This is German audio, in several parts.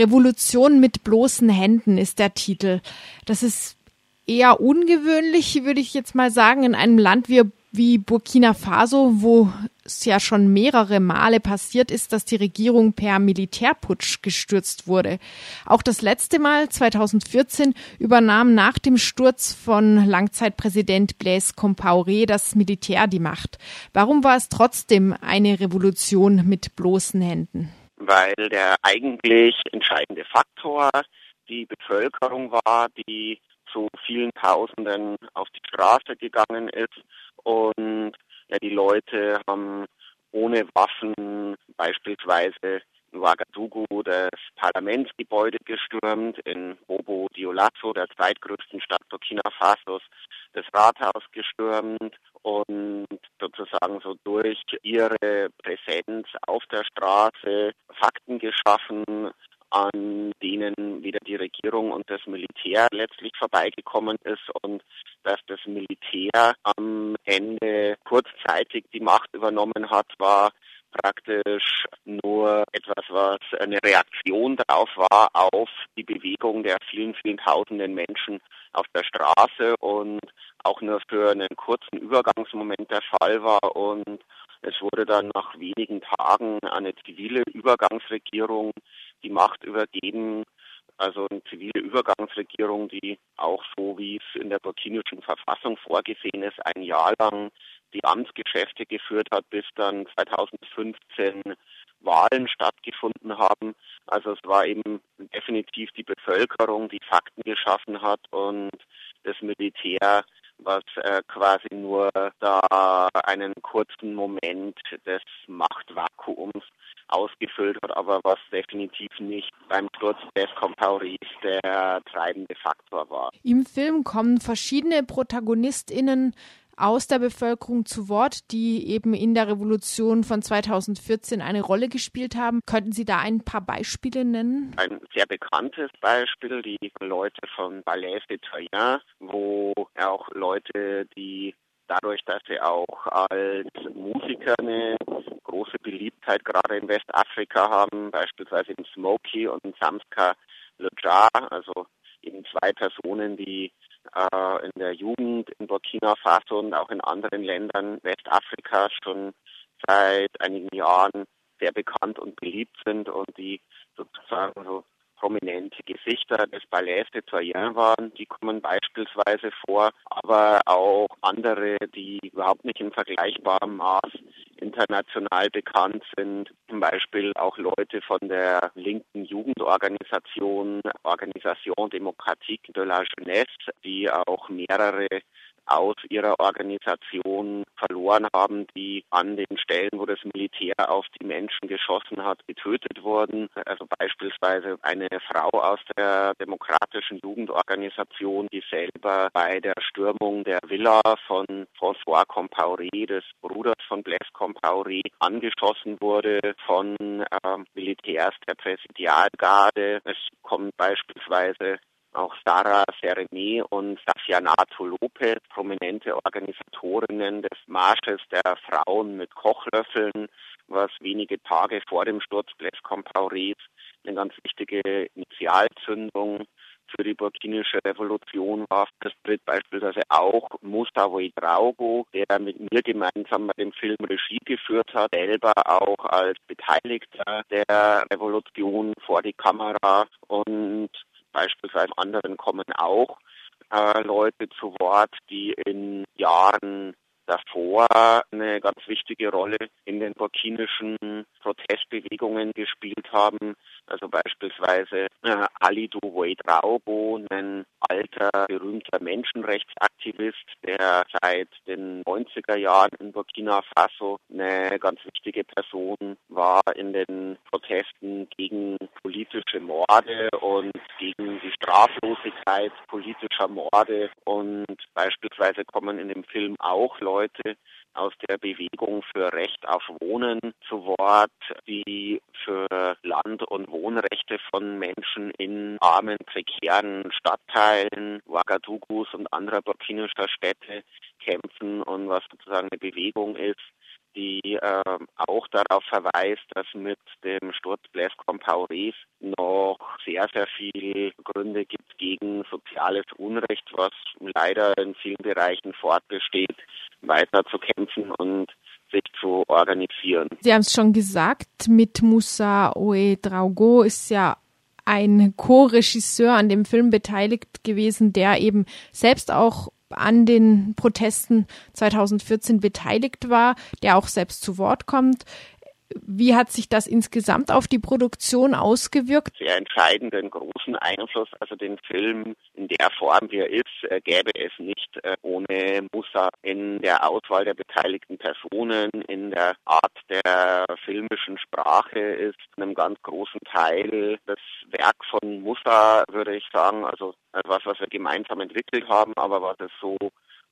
Revolution mit bloßen Händen ist der Titel. Das ist eher ungewöhnlich, würde ich jetzt mal sagen, in einem Land wie, wie Burkina Faso, wo es ja schon mehrere Male passiert ist, dass die Regierung per Militärputsch gestürzt wurde. Auch das letzte Mal, 2014, übernahm nach dem Sturz von Langzeitpräsident Blaise Compaoré das Militär die Macht. Warum war es trotzdem eine Revolution mit bloßen Händen? Weil der eigentlich entscheidende Faktor die Bevölkerung war, die zu vielen Tausenden auf die Straße gegangen ist. Und ja, die Leute haben ohne Waffen beispielsweise in Ouagadougou das Parlamentsgebäude gestürmt, in Bobo Dioulasso, der zweitgrößten Stadt Burkina Fasos, das Rathaus gestürmt und sozusagen so durch ihre Präsenz auf der Straße Fakten geschaffen, an denen weder die Regierung und das Militär letztlich vorbeigekommen ist und dass das Militär am Ende kurzzeitig die Macht übernommen hat, war praktisch nur etwas, was eine Reaktion darauf war, auf die Bewegung der vielen, vielen tausenden Menschen auf der Straße und auch nur für einen kurzen Übergangsmoment der Fall war und es wurde dann nach wenigen Tagen eine zivile Übergangsregierung die Macht übergeben, also eine zivile Übergangsregierung, die auch so wie es in der burkinischen Verfassung vorgesehen ist, ein Jahr lang die Amtsgeschäfte geführt hat, bis dann 2015 Wahlen stattgefunden haben. Also es war eben definitiv die Bevölkerung, die Fakten geschaffen hat und das Militär, was äh, quasi nur da einen kurzen Moment des Machtvakuums ausgefüllt hat, aber was definitiv nicht beim Sturz des Compaorés der treibende Faktor war. Im Film kommen verschiedene ProtagonistInnen aus der Bevölkerung zu Wort, die eben in der Revolution von 2014 eine Rolle gespielt haben. Könnten Sie da ein paar Beispiele nennen? Ein sehr bekanntes Beispiel, die Leute von Ballet Citoyen, wo auch Leute, die dadurch, dass sie auch als Musiker eine große Beliebtheit gerade in Westafrika haben, beispielsweise in Smokey und Samska Lejar, also eben zwei Personen, die äh, in der Jugend in Burkina Faso und auch in anderen Ländern Westafrikas schon seit einigen Jahren sehr bekannt und beliebt sind und die sozusagen so prominente Gesichter des Ballets de Troyen waren, die kommen beispielsweise vor, aber auch andere, die überhaupt nicht in vergleichbarem Maß international bekannt sind, zum Beispiel auch Leute von der linken Jugendorganisation Organisation Démocratique de la Jeunesse, die auch mehrere aus ihrer Organisation verloren haben, die an den Stellen, wo das Militär auf die Menschen geschossen hat, getötet wurden. Also beispielsweise eine Frau aus der demokratischen Jugendorganisation, die selber bei der Stürmung der Villa von François Compaoré, des Bruders von Blaise Compaoré, angeschossen wurde von äh, Militärs der Präsidialgarde. Es kommt beispielsweise auch Sarah Seremi und Safianato Lopez, prominente Organisatorinnen des Marsches der Frauen mit Kochlöffeln, was wenige Tage vor dem Sturz Blaise Compaorés eine ganz wichtige Initialzündung für die burkinische Revolution war. Das tritt beispielsweise auch Musa Ouedraogo, der mit mir gemeinsam bei dem Film Regie geführt hat, selber auch als Beteiligter der Revolution vor die Kamera und Beispielsweise anderen kommen auch äh, Leute zu Wort, die in Jahren davor eine ganz wichtige Rolle in den burkinischen Protestbewegungen gespielt haben. Also beispielsweise äh, Alidou Ouedraogo, ein alter, berühmter Menschenrechtsaktivist, der seit den 90er Jahren in Burkina Faso eine ganz wichtige Person war in den Protesten gegen politische Morde und gegen die Straflosigkeit politischer Morde. Und beispielsweise kommen in dem Film auch Leute aus der Bewegung für Recht auf Wohnen zu Wort, die für Land- und Wohnrechte von Menschen in armen, prekären Stadtteilen Ouagadougus und anderer burkinischer Städte kämpfen und was sozusagen eine Bewegung ist, die äh, auch darauf verweist, dass mit dem Sturz Blaise Compaorés noch sehr, sehr viele Gründe gibt gegen soziales Unrecht, was leider in vielen Bereichen fortbesteht, weiter zu kämpfen und sich zu organisieren. Sie haben es schon gesagt, mit Moussa Ouedraogo ist ja ein Co-Regisseur an dem Film beteiligt gewesen, der eben selbst auch an den Protesten 2014 beteiligt war, der auch selbst zu Wort kommt. Wie hat sich das insgesamt auf die Produktion ausgewirkt? Sehr entscheidenden großen Einfluss. Also den Film in der Form, wie er ist, äh, gäbe es nicht äh, ohne Musa in der Auswahl der beteiligten Personen, in der Art der filmischen Sprache ist in einem ganz großen Teil das Werk von Musa, würde ich sagen, also etwas, was wir gemeinsam entwickelt haben, aber was es so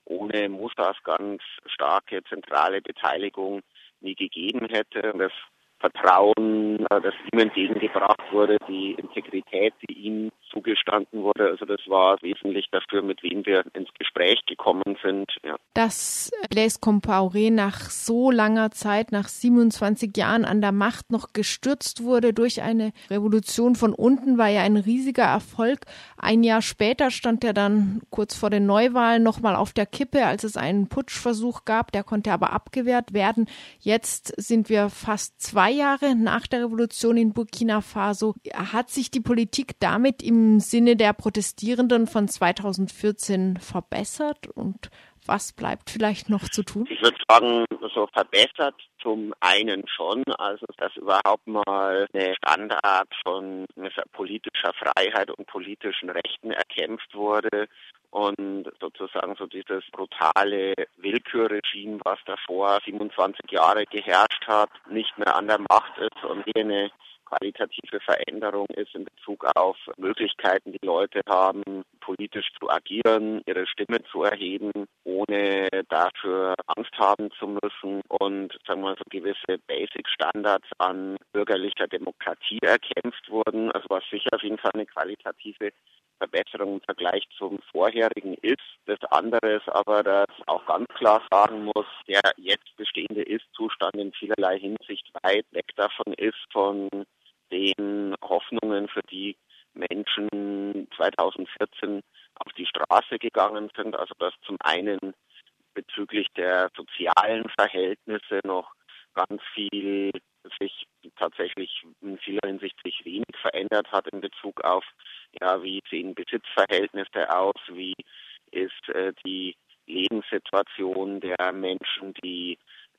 ohne Musas ganz starke zentrale Beteiligung nie gegeben hätte. Das Vertrauen, äh, das ihm entgegengebracht wurde, die Integrität, die ihm zugestanden wurde. Also das war wesentlich dafür, mit wem wir ins Gespräch gekommen sind. Ja. Dass Blaise Compaoré nach so langer Zeit, nach 27 Jahren an der Macht noch gestürzt wurde durch eine Revolution von unten, war ja ein riesiger Erfolg. Ein Jahr später stand er dann kurz vor den Neuwahlen nochmal auf der Kippe, als es einen Putschversuch gab. Der konnte aber abgewehrt werden. Jetzt sind wir fast zwei Jahre nach der Revolution in Burkina Faso. Hat sich die Politik damit im im Sinne der Protestierenden von 2014 verbessert und was bleibt vielleicht noch zu tun? Ich würde sagen, so verbessert zum einen schon, also dass überhaupt mal eine Standard von politischer Freiheit und politischen Rechten erkämpft wurde und sozusagen so dieses brutale Willkürregime, was davor 27 Jahre geherrscht hat, nicht mehr an der Macht ist und hier eine qualitative Veränderung ist in Bezug auf Möglichkeiten, die Leute haben, politisch zu agieren, ihre Stimme zu erheben, ohne dafür Angst haben zu müssen und sagen wir so gewisse Basic-Standards an bürgerlicher Demokratie erkämpft wurden, also was sicher auf jeden Fall eine qualitative Verbesserung im Vergleich zum vorherigen ist. Das andere ist aber, dass auch ganz klar sagen muss, der jetzt bestehende Ist-Zustand in vielerlei Hinsicht weit weg davon ist von den Hoffnungen, für die Menschen 2014 auf die Straße gegangen sind. Also dass zum einen bezüglich der sozialen Verhältnisse noch ganz viel sich tatsächlich in vieler Hinsicht sich wenig verändert hat in Bezug auf, ja, wie sehen Besitzverhältnisse aus, wie ist äh, die Lebenssituation der Menschen, die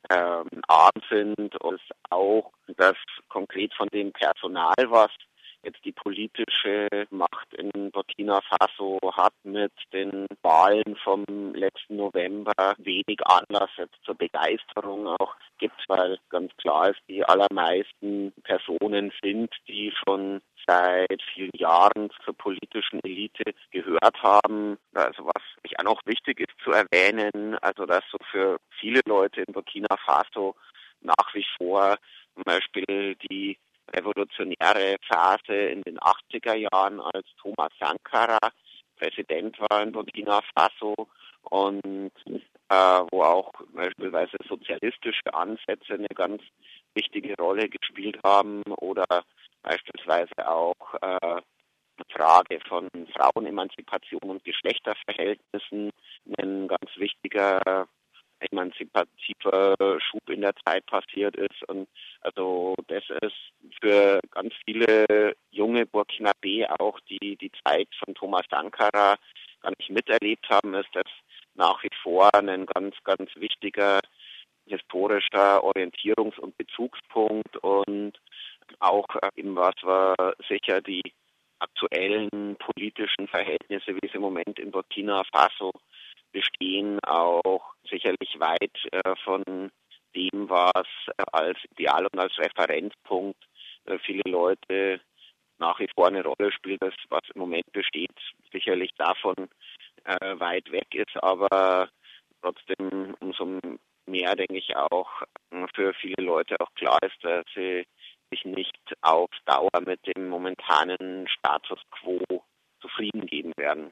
ähm, arm sind und auch das konkret von dem Personal, was jetzt die politische Macht in Burkina Faso hat mit den Wahlen vom letzten November wenig Anlass jetzt zur Begeisterung auch gibt, weil ganz klar ist, die allermeisten Personen sind, die schon seit vielen Jahren zur politischen Elite gehört haben. Also was ich auch noch wichtig ist zu erwähnen, also dass so für viele Leute in Burkina Faso nach wie vor zum Beispiel die revolutionäre Phase in den 80er Jahren, als Thomas Sankara Präsident war in Burkina Faso und äh, wo auch beispielsweise sozialistische Ansätze eine ganz wichtige Rolle gespielt haben oder beispielsweise auch äh, Frage von Frauenemanzipation und Geschlechterverhältnissen ein ganz wichtiger emanzipativer Schub in der Zeit passiert ist. Und also das ist für ganz viele junge Burkinabé auch die, die Zeit von Thomas Sankara gar nicht miterlebt haben, ist das nach wie vor ein ganz, ganz wichtiger historischer Orientierungs- und Bezugspunkt und auch eben was wir sicher die aktuellen politischen Verhältnisse, wie es im Moment in Burkina Faso bestehen, auch sicherlich weit äh, von dem, was als Ideal und als Referenzpunkt äh, viele Leute nach wie vor eine Rolle spielt, das was im Moment besteht, sicherlich davon äh, weit weg ist, aber trotzdem umso mehr, denke ich, auch für viele Leute auch klar ist, dass sie sich nicht auf Dauer mit dem momentanen Status quo zufrieden geben werden.